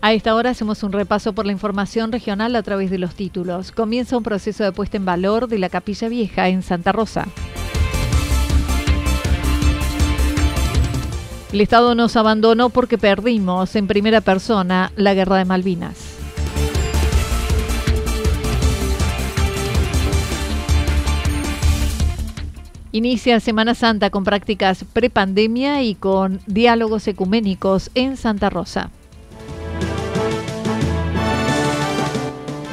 A esta hora hacemos un repaso por la información regional a través de los títulos. Comienza un proceso de puesta en valor de la Capilla Vieja en Santa Rosa. El Estado nos abandonó porque perdimos en primera persona la guerra de Malvinas. Inicia Semana Santa con prácticas prepandemia y con diálogos ecuménicos en Santa Rosa.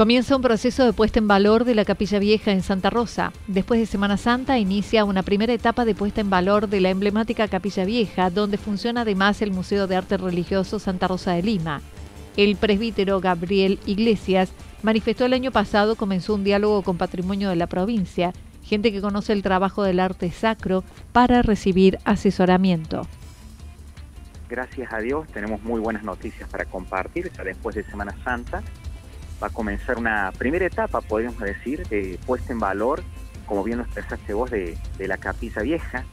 Comienza un proceso de puesta en valor de la Capilla Vieja en Santa Rosa. Después de Semana Santa inicia una primera etapa de puesta en valor de la emblemática Capilla Vieja, donde funciona además el Museo de Arte Religioso Santa Rosa de Lima. El presbítero Gabriel Iglesias manifestó el año pasado comenzó un diálogo con patrimonio de la provincia, gente que conoce el trabajo del arte sacro para recibir asesoramiento. Gracias a Dios tenemos muy buenas noticias para compartir después de Semana Santa va a comenzar una primera etapa, podríamos decir, de puesta en valor, como bien lo expresaste vos, de, la Capilla Vieja,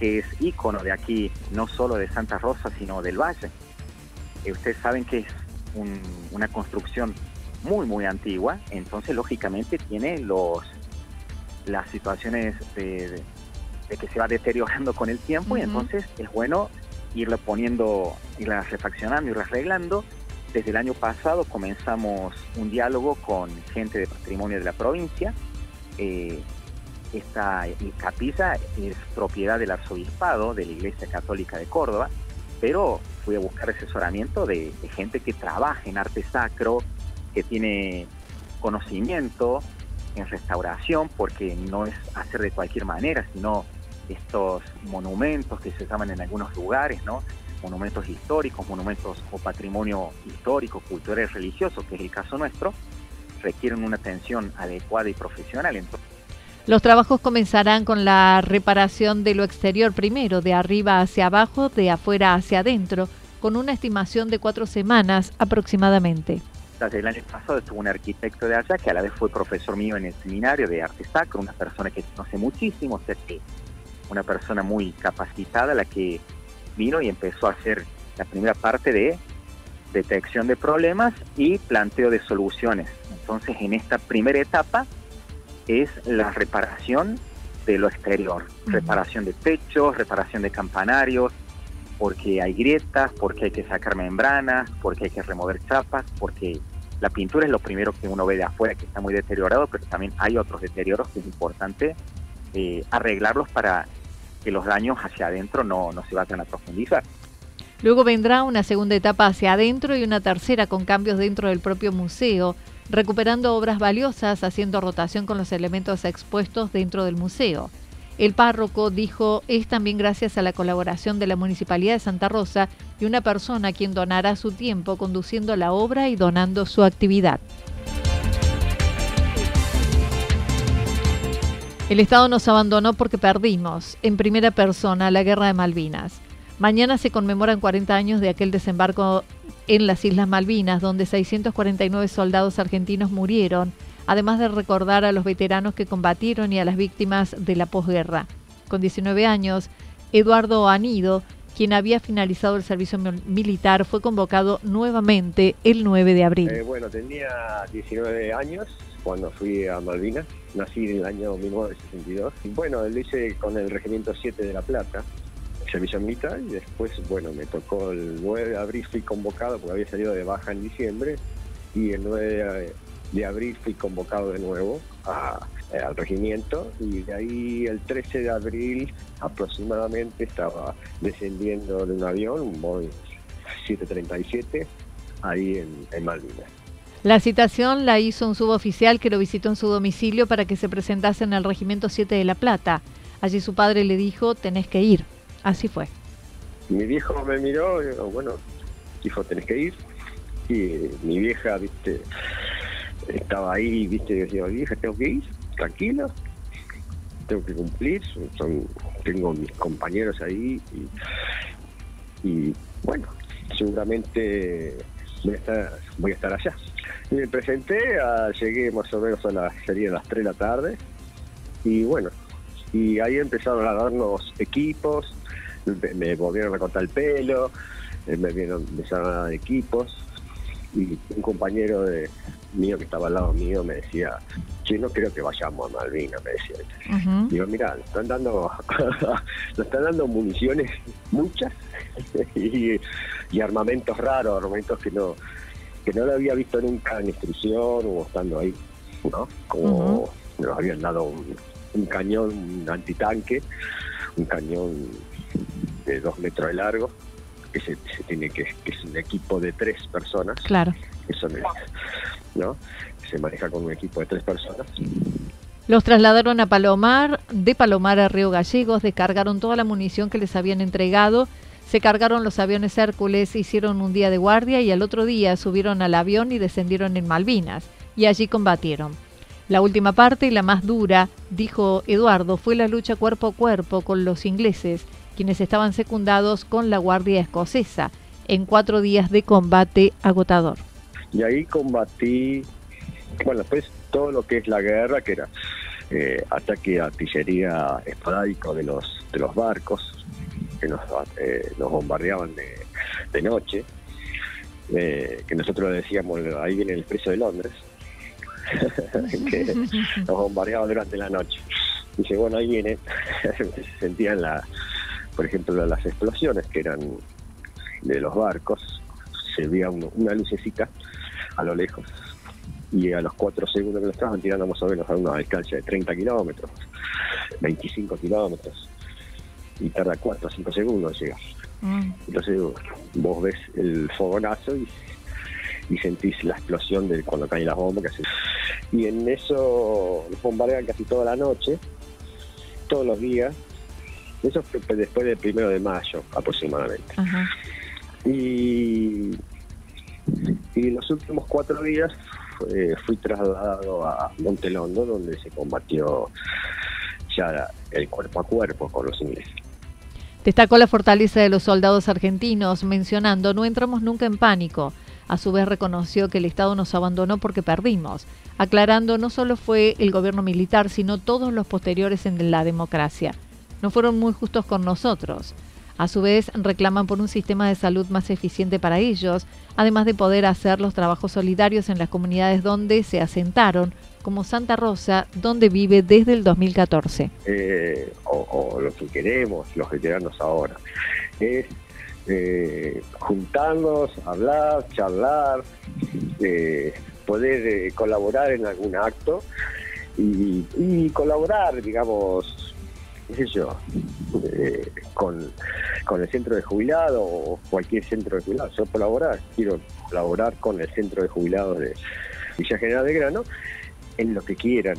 que es ícono de aquí, no solo de Santa Rosa, sino del Valle. Eh, ustedes saben que es una construcción muy, muy antigua, entonces lógicamente tiene los las situaciones de, que se va deteriorando con el tiempo y entonces es bueno irla poniendo, irla refaccionando, irla arreglando desde el año pasado comenzamos un diálogo con gente de patrimonio de la provincia. Eh, esta capilla es propiedad del arzobispado de la Iglesia Católica de Córdoba, pero fui a buscar asesoramiento de, gente que trabaja en arte sacro, que tiene conocimiento en restauración, porque no es hacer de cualquier manera, sino estos monumentos que se llaman en algunos lugares, ¿no? Monumentos históricos, monumentos o patrimonio histórico, cultural y religioso, que es el caso nuestro, requieren una atención adecuada y profesional. los trabajos comenzarán con la reparación de lo exterior primero, de arriba hacia abajo, de afuera hacia adentro, con una estimación de cuatro semanas aproximadamente. El año pasado estuvo un arquitecto de allá que a la vez fue profesor mío en el seminario de arte sacro, una persona que conoce muchísimo, o sea que una persona muy capacitada, la que vino y empezó a hacer la primera parte de detección de problemas y planteo de soluciones. Entonces, en esta primera etapa es la reparación de lo exterior, reparación de techos, reparación de campanarios, porque hay grietas, porque hay que sacar membranas, porque hay que remover chapas, porque la pintura es lo primero que uno ve de afuera, que está muy deteriorado, pero también hay otros deterioros que es importante eh, arreglarlos para que los daños hacia adentro no, se vayan a profundizar. Luego vendrá una segunda etapa hacia adentro y una tercera con cambios dentro del propio museo, recuperando obras valiosas, haciendo rotación con los elementos expuestos dentro del museo. El párroco dijo es también gracias a la colaboración de la Municipalidad de Santa Rosa y una persona quien donará su tiempo conduciendo la obra y donando su actividad. El Estado nos abandonó porque perdimos, en primera persona, la guerra de Malvinas. Mañana se conmemoran 40 años de aquel desembarco en las Islas Malvinas, donde 649 soldados argentinos murieron, además de recordar a los veteranos que combatieron y a las víctimas de la posguerra. Con 19 años, Eduardo Anido, quien había finalizado el servicio militar, fue convocado nuevamente el 9 de abril. Eh, bueno, tenía 19 años cuando fui a Malvinas. Nací en el año 1962. Y bueno, lo hice con el Regimiento 7 de La Plata, servicio militar, y después, bueno, me tocó el 9 de abril, fui convocado porque había salido de baja en diciembre, y el 9 de abril fui convocado de nuevo eh, al regimiento y de ahí el 13 de abril aproximadamente estaba descendiendo de un avión, un Boeing 737, ahí en Malvinas. La citación la hizo un suboficial que lo visitó en su domicilio para que se presentase en el Regimiento 7 de La Plata. Allí su padre le dijo, tenés que ir. Así fue. Mi viejo me miró y dijo, bueno, hijo, tenés que ir. Y mi vieja, viste, estaba ahí, viste, y decía, vieja, tengo que ir, tranquilo, tengo que cumplir, tengo mis compañeros ahí y, bueno, seguramente voy a estar, a allá. Me presenté, llegué más o menos a las, sería las 3 de la tarde y bueno, y ahí empezaron a darnos equipos, me volvieron a cortar el pelo, eh, me vieron, empezaron a dar equipos y un compañero de mío que estaba al lado mío me decía, yo no creo que vayamos a Malvinas, me decía. Digo, mira, nos están dando, nos están dando municiones muchas y, armamentos raros, armamentos que no, que no lo había visto nunca en instrucción o estando ahí, ¿no? Como nos habían dado un, cañón, un antitanque, un cañón de dos metros de largo, que se, tiene que, que es un equipo de tres personas. Claro. Eso no, ¿no? Se maneja con un equipo de tres personas. Los trasladaron a Palomar, de Palomar a Río Gallegos, descargaron toda la munición que les habían entregado, se cargaron los aviones Hércules, hicieron un día de guardia y al otro día subieron al avión y descendieron en Malvinas, y allí combatieron. La última parte y la más dura, dijo Eduardo, fue la lucha cuerpo a cuerpo con los ingleses, quienes estaban secundados con la Guardia Escocesa, en cuatro días de combate agotador. Y ahí combatí, bueno, pues todo lo que es la guerra, que era eh, ataque de artillería esporádico de los, de los barcos, que nos, eh, bombardeaban de, noche, eh, que nosotros decíamos, ahí viene el expreso de Londres, que nos bombardeaban durante la noche. Dice, bueno, ahí viene, se sentían, la, por ejemplo, las explosiones que eran de los barcos, se veía una lucecita a lo lejos. Y a los cuatro segundos que lo estaban tirando más o menos a una distancia de 30 kilómetros, 25 kilómetros, y tarda 4 o 5 segundos en llegar. Mm. Entonces vos ves el fogonazo y, sentís la explosión de cuando caen las bombas. Y en eso nos bombardean casi toda la noche, todos los días. Eso fue después del primero de mayo aproximadamente. Y y los últimos cuatro días eh, fui trasladado a Montelondo, donde se combatió ya el cuerpo a cuerpo con los ingleses. Destacó la fortaleza de los soldados argentinos, mencionando, no entramos nunca en pánico. A su vez reconoció que el Estado nos abandonó porque perdimos, aclarando no solo fue el gobierno militar, sino todos los posteriores en la democracia. No fueron muy justos con nosotros. A su vez, reclaman por un sistema de salud más eficiente para ellos, además de poder hacer los trabajos solidarios en las comunidades donde se asentaron, como Santa Rosa, donde vive desde el 2014. Eh, o, lo que queremos los veteranos ahora eh, juntarnos, hablar, charlar, eh, poder colaborar en algún acto y colaborar, digamos, qué sé yo, eh, con, el centro de jubilados o cualquier centro de jubilados. Yo colaborar, quiero colaborar con el centro de jubilados de Villa General de Grano en lo que quieran.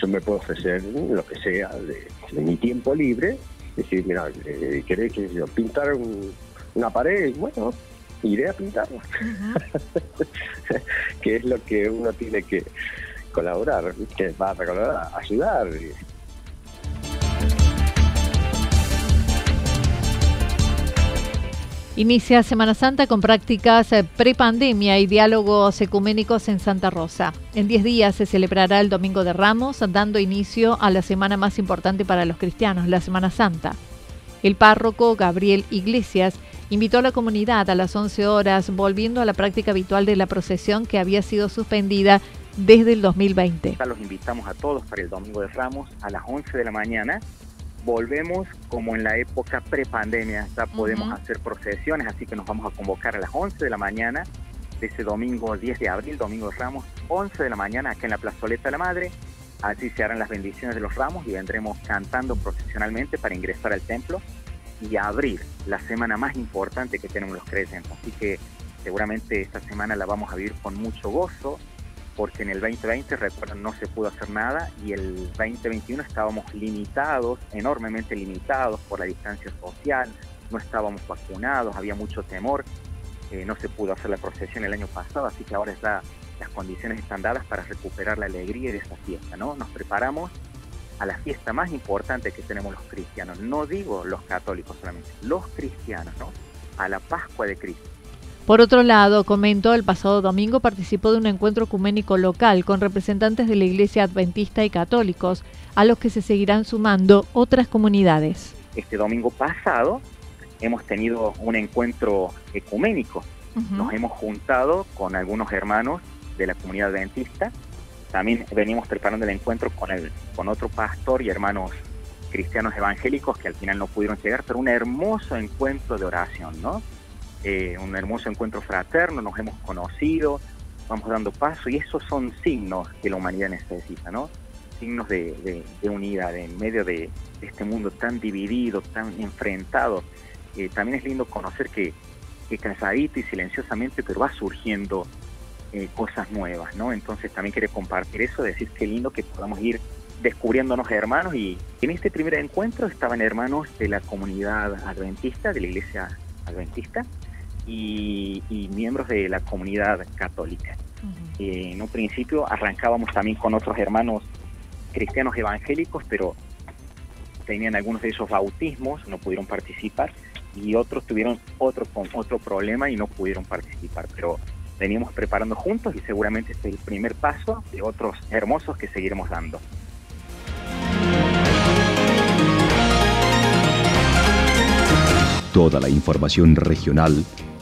Yo me puedo ofrecer lo que sea de, mi tiempo libre. Decir, mira, eh, ¿querés que yo pintar una pared? Bueno, iré a pintarla. que es lo que uno tiene que colaborar, que va a colaborar, ayudar. Inicia Semana Santa con prácticas eh, prepandemia y diálogos ecuménicos en Santa Rosa. En 10 días se celebrará el Domingo de Ramos, dando inicio a la semana más importante para los cristianos, la Semana Santa. El párroco Gabriel Iglesias invitó a la comunidad a las 11 horas, volviendo a la práctica habitual de la procesión que había sido suspendida desde el 2020. Los invitamos a todos para el Domingo de Ramos a las 11 de la mañana volvemos como en la época prepandemia, ya podemos hacer procesiones, así que nos vamos a convocar a las 11 de la mañana de ese domingo 10 de abril, domingo de Ramos, 11 de la mañana acá en la plazoleta de la Madre. Así se harán las bendiciones de los ramos y vendremos cantando procesionalmente para ingresar al templo y abrir la semana más importante que tenemos los creyentes. Así que seguramente esta semana la vamos a vivir con mucho gozo, porque en el 2020, recuerden, no se pudo hacer nada y el 2021 estábamos limitados, enormemente limitados por la distancia social, no estábamos vacunados, había mucho temor, eh, no se pudo hacer la procesión el año pasado, así que ahora ya las condiciones están dadas para recuperar la alegría de esta fiesta, ¿no? Nos preparamos a la fiesta más importante que tenemos los cristianos, no digo los católicos solamente, los cristianos, ¿no? A la Pascua de Cristo. Por otro lado, comentó, el pasado domingo participó de un encuentro ecuménico local con representantes de la Iglesia Adventista y católicos, a los que se seguirán sumando otras comunidades. Este domingo pasado hemos tenido un encuentro ecuménico. Nos hemos juntado con algunos hermanos de la comunidad adventista. También venimos preparando el encuentro con, el, con otro pastor y hermanos cristianos evangélicos que al final no pudieron llegar, pero un hermoso encuentro de oración, ¿no? Eh, un hermoso encuentro fraterno, nos hemos conocido, vamos dando paso y esos son signos que la humanidad necesita, ¿no? Signos de, unidad en medio de, este mundo tan dividido, tan enfrentado. Eh, también es lindo conocer que, que cansadito y silenciosamente, pero va surgiendo eh, cosas nuevas, ¿no? Entonces también quiere compartir eso, decir qué lindo que podamos ir descubriéndonos hermanos y en este primer encuentro estaban hermanos de la comunidad adventista, de la iglesia adventista, y, miembros de la comunidad católica. Eh, en un principio arrancábamos también con otros hermanos cristianos evangélicos, pero tenían algunos de esos bautismos, no pudieron participar, y otros tuvieron otro, otro problema y no pudieron participar. Pero veníamos preparando juntos y seguramente este es el primer paso de otros hermosos que seguiremos dando. Toda la información regional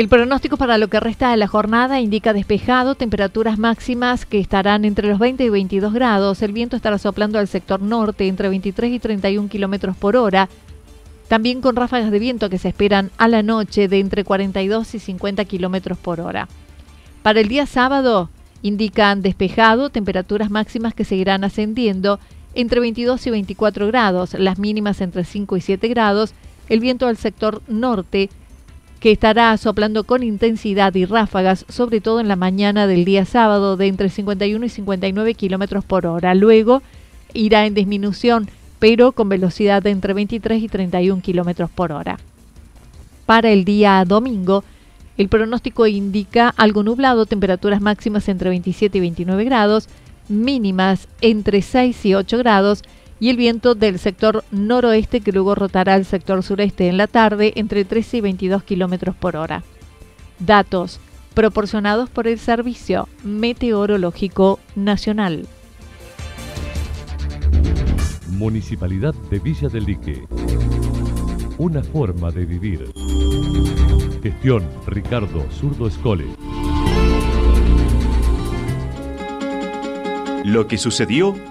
El pronóstico para lo que resta de la jornada indica despejado, temperaturas máximas que estarán entre los 20 y 22 grados. El viento estará soplando al sector norte entre 23 y 31 kilómetros por hora. También con ráfagas de viento que se esperan a la noche de entre 42 y 50 kilómetros por hora. Para el día sábado indican despejado, temperaturas máximas que seguirán ascendiendo entre 22 y 24 grados, las mínimas entre 5 y 7 grados. El viento al sector norte que estará soplando con intensidad y ráfagas, sobre todo en la mañana del día sábado, de entre 51 y 59 kilómetros por hora. Luego irá en disminución, pero con velocidad de entre 23 y 31 kilómetros por hora. Para el día domingo, el pronóstico indica algo nublado, temperaturas máximas entre 27 y 29 grados, mínimas entre 6 y 8 grados y el viento del sector noroeste que luego rotará al sector sureste en la tarde entre 13 y 22 kilómetros por hora. Datos proporcionados por el Servicio Meteorológico Nacional. Municipalidad de Villa del Lique. Una forma de vivir. Gestión Ricardo Zurdo Escole. Lo que sucedió